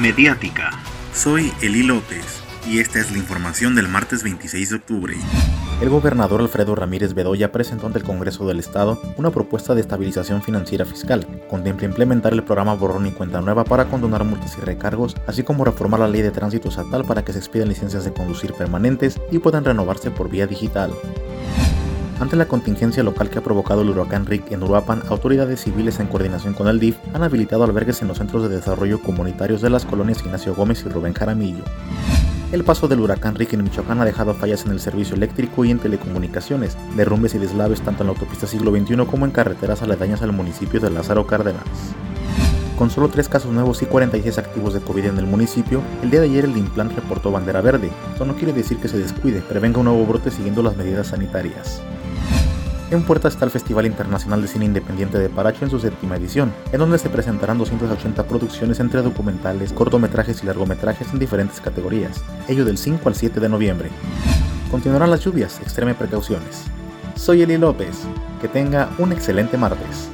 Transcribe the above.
mediática. Soy Eli López y esta es la información del martes 26 de octubre. El gobernador Alfredo Ramírez Bedoya presentó ante el Congreso del Estado una propuesta de estabilización financiera fiscal. Contempla implementar el programa Borrón y Cuenta Nueva para condonar multas y recargos, así como reformar la ley de tránsito estatal para que se expidan licencias de conducir permanentes y puedan renovarse por vía digital. Ante la contingencia local que ha provocado el huracán Rick en Uruapan, autoridades civiles en coordinación con el DIF han habilitado albergues en los centros de desarrollo comunitarios de las colonias Ignacio Gómez y Rubén Jaramillo. El paso del huracán Rick en Michoacán ha dejado fallas en el servicio eléctrico y en telecomunicaciones, derrumbes y deslaves tanto en la autopista siglo XXI como en carreteras aledañas al municipio de Lázaro Cárdenas. Con solo 3 casos nuevos y 46 activos de COVID en el municipio, el día de ayer el Implan reportó bandera verde. Esto no quiere decir que se descuide, prevenga un nuevo brote siguiendo las medidas sanitarias. En puerta está el Festival Internacional de Cine Independiente de Paracho en su séptima edición, en donde se presentarán 280 producciones entre documentales, cortometrajes y largometrajes en diferentes categorías, ello del 5 al 7 de noviembre. Continuarán las lluvias, extreme precauciones. Soy Eli López, que tenga un excelente martes.